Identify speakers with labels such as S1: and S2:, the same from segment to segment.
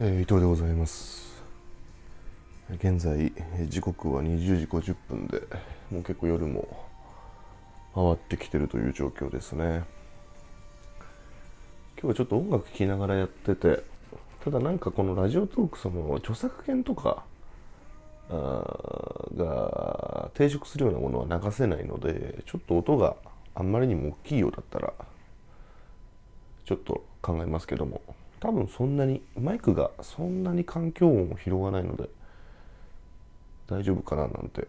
S1: えー、伊藤でございます。現在時刻は20時50分でもう結構夜も回ってきてるという状況ですね。今日はちょっと音楽聴きながらやっててただなんかこのラジオトークその著作権とかが抵触するようなものは流せないのでちょっと音があんまりにも大きいようだったらちょっと考えますけども。多分そんなにマイクがそんなに環境音を拾わないので大丈夫かななんて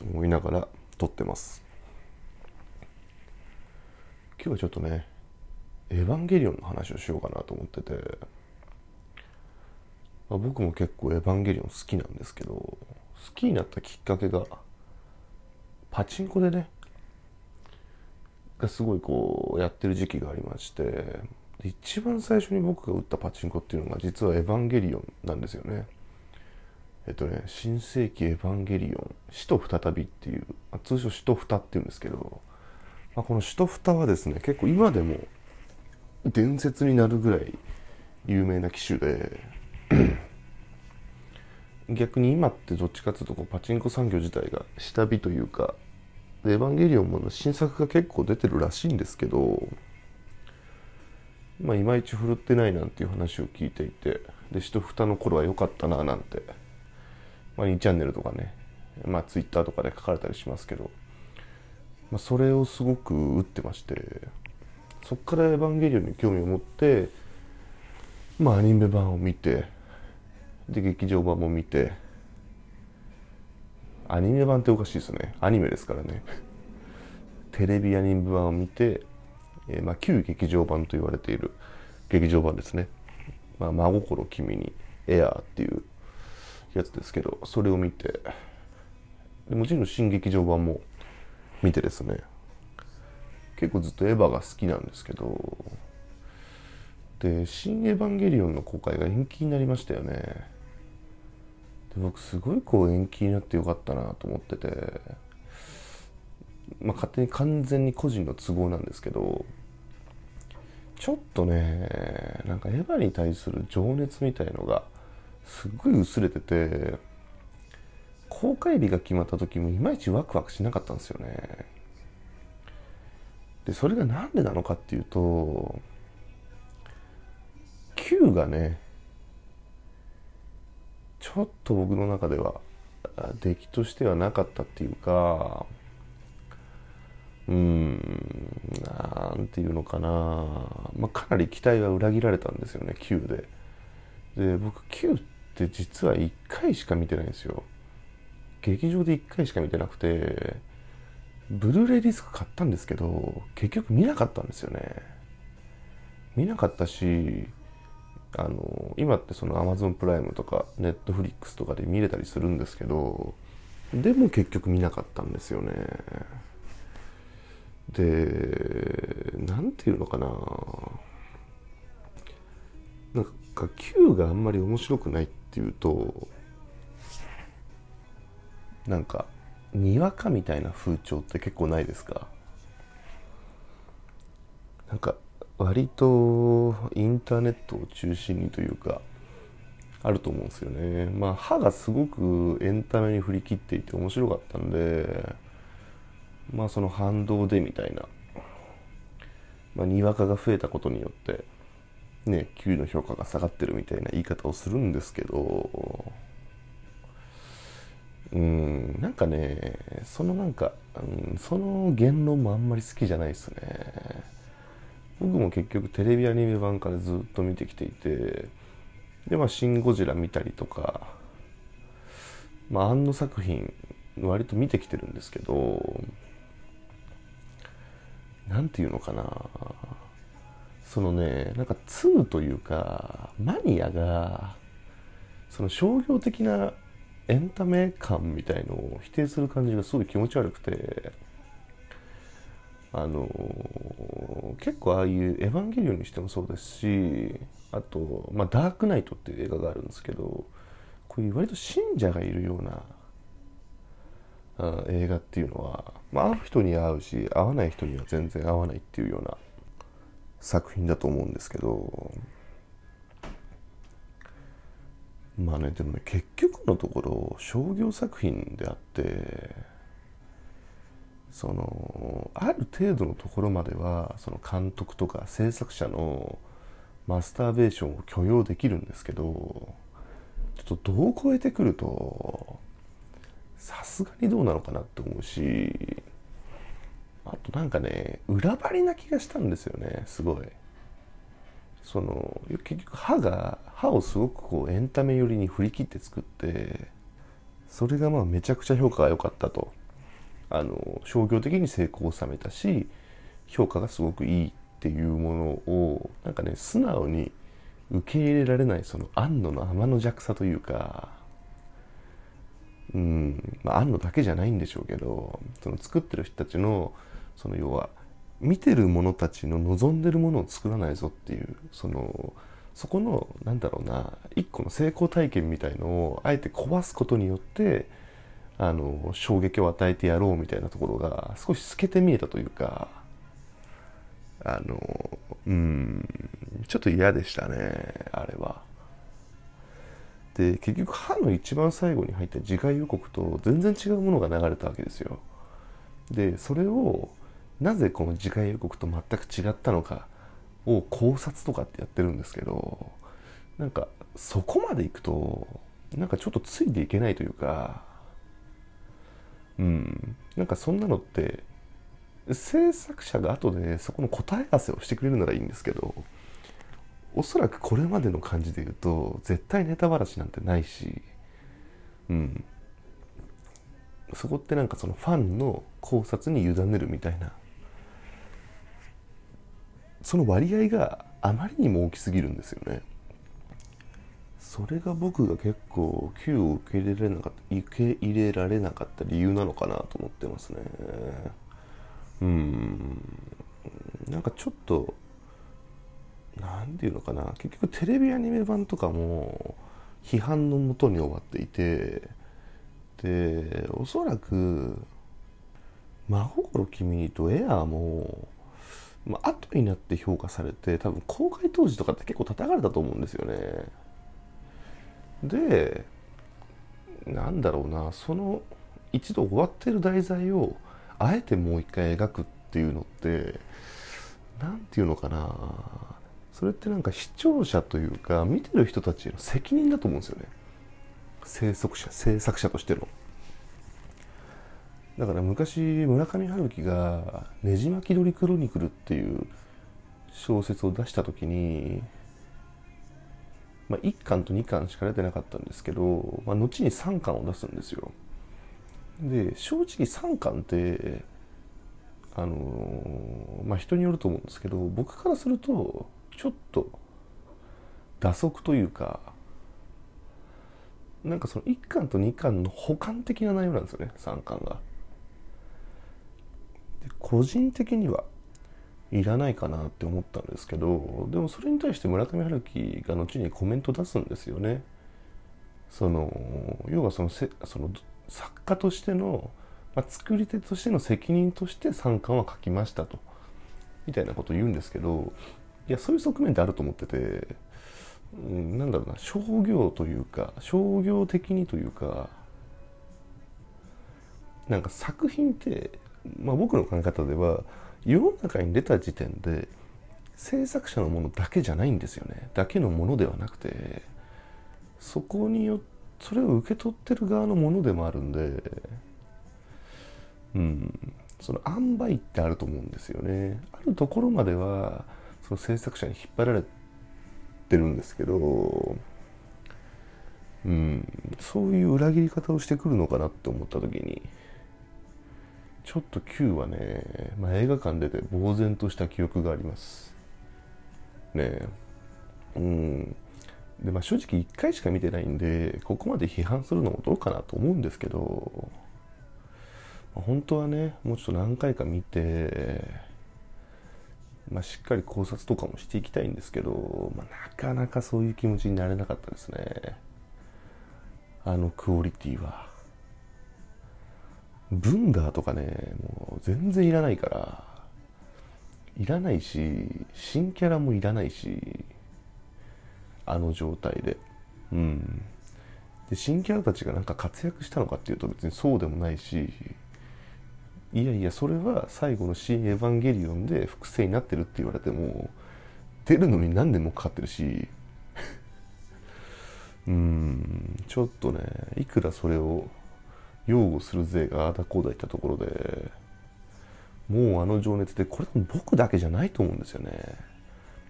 S1: 思いながら撮ってます。今日はちょっとねエヴァンゲリオンの話をしようかなと思ってて、まあ、僕も結構エヴァンゲリオン好きなんですけど好きになったきっかけがパチンコでねがすごいこうやってる時期がありまして一番最初に僕が打ったパチンコっていうのが実はエヴァンゲリオンなんですよね。えっとね新世紀エヴァンゲリオン死と再びっていう、まあ、通称死と蓋っていうんですけど、まあ、この死と蓋はですね結構今でも伝説になるぐらい有名な機種で 逆に今ってどっちかっていうとこうパチンコ産業自体が下火というかエヴァンゲリオンも新作が結構出てるらしいんですけどまあいまいち振るってないなんていう話を聞いていてでしと蓋の頃は良かったななんて、まあ、2チャンネルとかねまあツイッターとかで書かれたりしますけど、まあ、それをすごく打ってましてそっからエヴァンゲリオンに興味を持ってまあアニメ版を見てで劇場版も見てアニメ版っておかしいですね。アニメですからね。テレビアニメ版を見て、えー、まあ、旧劇場版と言われている劇場版ですね「まあ、真心君にエアー」っていうやつですけどそれを見てでもちろん新劇場版も見てですね。結構ずっとエヴァが好きなんですけどで「新エヴァンゲリオン」の公開が延期になりましたよね。で僕すごいこう延期になってよかったなと思っててまあ勝手に完全に個人の都合なんですけどちょっとねなんかエヴァに対する情熱みたいのがすっごい薄れてて公開日が決まった時もいまいちワクワクしなかったんですよね。でそれが何でなのかっていうと Q がねちょっと僕の中では出来としてはなかったっていうかうんなんていうのかな、まあ、かなり期待は裏切られたんですよね Q で。で僕 Q って実は1回しか見てないんですよ。劇場で1回しか見てなくてブルーレイディスク買ったんですけど結局見なかったんですよね。見なかったしあの今ってその Amazon プライムとか Netflix とかで見れたりするんですけどでも結局見なかったんですよね。で何て言うのかななんか Q があんまり面白くないっていうとなんかにわかみたいな風潮って結構ないですか？なんか割とインターネットを中心にというかあると思うんですよね。まあ歯がすごくエンタメに振り切っていて面白かったんでまあその反動でみたいな、まあ、にわかが増えたことによってね給の評価が下がってるみたいな言い方をするんですけどうんなんかねそのなんか、うん、その言論もあんまり好きじゃないですね。僕も結局テレビアニメ版からずっと見てきていてでまあ「シン・ゴジラ」見たりとかまあ庵野作品割と見てきてるんですけど何て言うのかな。そのねなんか2というかマニアがその商業的なエンタメ感みたいのを否定する感じがすごい気持ち悪くてあの結構ああいう「エヴァンゲリオン」にしてもそうですしあと、まあ、ダークナイトっていう映画があるんですけどこういう割と信者がいるような映画っていうのは、まあ、合う人には合うし合わない人には全然合わないっていうような作品だと思うんですけどまあねでもね結局のところ商業作品であってそのある程度のところまではその監督とか制作者のマスターベーションを許容できるんですけどちょっと度を超えてくるとさすがにどうなのかなって思うしあとなんかね裏張りな気がしたんですよねすごい。その結局歯が歯をすごくこうエンタメ寄りに振り切って作ってそれがまあめちゃくちゃ評価が良かったと。あの商業的に成功を収めたし評価がすごくいいっていうものをなんかね素直に受け入れられないその安野の天の弱さというかうんまあ安野だけじゃないんでしょうけどその作ってる人たちのその要は見てる者たちの望んでるものを作らないぞっていうそのそこのなんだろうな一個の成功体験みたいのをあえて壊すことによってあの衝撃を与えてやろうみたいなところが少し透けて見えたというかあのうんちょっと嫌でしたねあれは。で結局歯の一番最後に入った次回予告と全然違うものが流れたわけですよ。でそれをなぜこの次回予告と全く違ったのかを考察とかってやってるんですけどなんかそこまでいくとなんかちょっとついていけないというかうんなんかそんなのって制作者が後でそこの答え合わせをしてくれるならいいんですけどおそらくこれまでの感じで言うと絶対ネタばらしなんてないしうん。そこってなんかそのファンの考察に委ねるみたいな。その割合があまりにも大きすぎるんですよね。それが僕が結構 Q を受け入れられなかった受け入れられなかった理由なのかなと思ってますね。うん。なんかちょっと何て言うのかな。結局テレビアニメ版とかも批判のもとに終わっていて。でおそらく「真心君に」と「エアーも」まあ後になって評価されて多分公開当時とかって結構叩かれたと思うんですよね。でなんだろうな。その一度終わってる題材をあえてもう一回描くっていうのって何て言うのかな。それってなんか視聴者というか見てる人たちへの責任だと思うんですよね。制作者制作者としての。だから昔村上春樹が「ねじ巻き鳥クロニクル」っていう小説を出した時に、まあ、1巻と2巻しか出てなかったんですけど、まあ、後に3巻を出すんですよ。で正直3巻ってあのまあ人によると思うんですけど僕からするとちょっと打足というかなんかその1巻と2巻の補完的な内容なんですよね3巻が。で個人的にはいらないかなって思ったんですけどでもそれに対して村上春樹が後にコメント出すんですよね。その要はそのせその作家としての、まあ、作り手としての責任として3巻は書きましたとみたいなことを言うんですけどいやそういう側面ってあると思ってて、うん、なんだろうな商業というか商業的にというかなんか作品って、まあ、僕の考え方では世の中に出た時点で制作者のものだけじゃないんですよね。だけのものではなくてそこによそれを受け取ってる側のものでもあるんでうんその塩梅ってあると思うんですよね。あるところまではその制作者に引っ張られてるんですけどうんそういう裏切り方をしてくるのかなって思った時にちょっと Q はね、まあ、映画館出て呆然とした記憶があります。ね。うん。でまあ正直1回しか見てないんでここまで批判するのもどうかなと思うんですけど、本当はねもうちょっと何回か見てまあ、しっかり考察とかもしていきたいんですけど、まあ、なかなかそういう気持ちになれなかったですね。あのクオリティは。ブンガーとかねもう全然いらないからいらないし新キャラもいらないしあの状態で。うん。で新キャラたちがなんか活躍したのかっていうと別にそうでもないしいやいやそれは最後の「新エヴァンゲリオン」で複製になってるって言われても出るのに何年もかかってるし。うんちょっとねいくらそれを擁護する勢がああだこうだ言ったところでもうあの情熱でこれ僕だけじゃないと思うんですよね。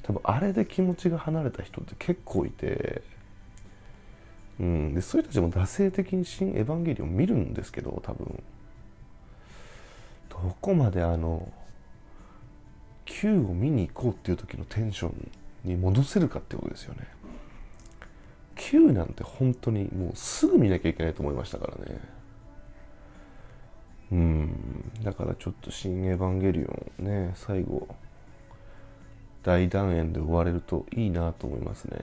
S1: 多分あれで気持ちが離れた人って結構いて。うん、でそういう人たちも惰性的に「新エヴァンゲリオン」見るんですけど多分。どこまであの Q を見に行こうっていう時のテンションに戻せるかってことですよね。Q なんて本当にもうすぐ見なきゃいけないと思いましたからね。うん。だからちょっと「新エヴァンゲリオンね」最後大団円で終われるといいなと思いますね。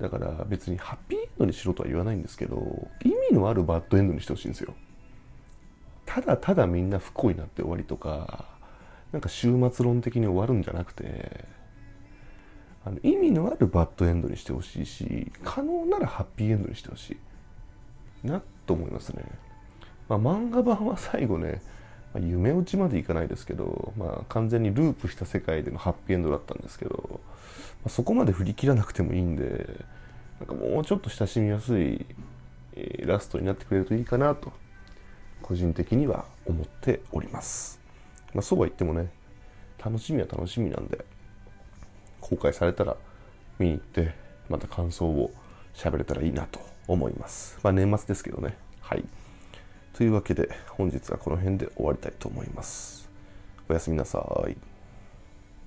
S1: だから別にハッピーエンドにしろとは言わないんですけど意味のあるバッドエンドにしてほしいんですよ。ただただみんな不幸になって終わりとかなんか終末論的に終わるんじゃなくてあの意味のあるバッドエンドにしてほしいし可能ならハッピーエンドにしてほしい。なと思いますね、まあ、漫画版は最後ね、まあ、夢落ちまでいかないですけど、まあ、完全にループした世界でのハッピーエンドだったんですけどまあそこまで振り切らなくてもいいんでなんかもうちょっと親しみやすい、ラストになってくれるといいかなと個人的には思っております、まあ、そうは言ってもね楽しみは楽しみなんで公開されたら見に行ってまた感想を喋れたらいいなと思います。まあ年末ですけどね。はい。というわけで本日はこの辺で終わりたいと思います。おやすみなさい。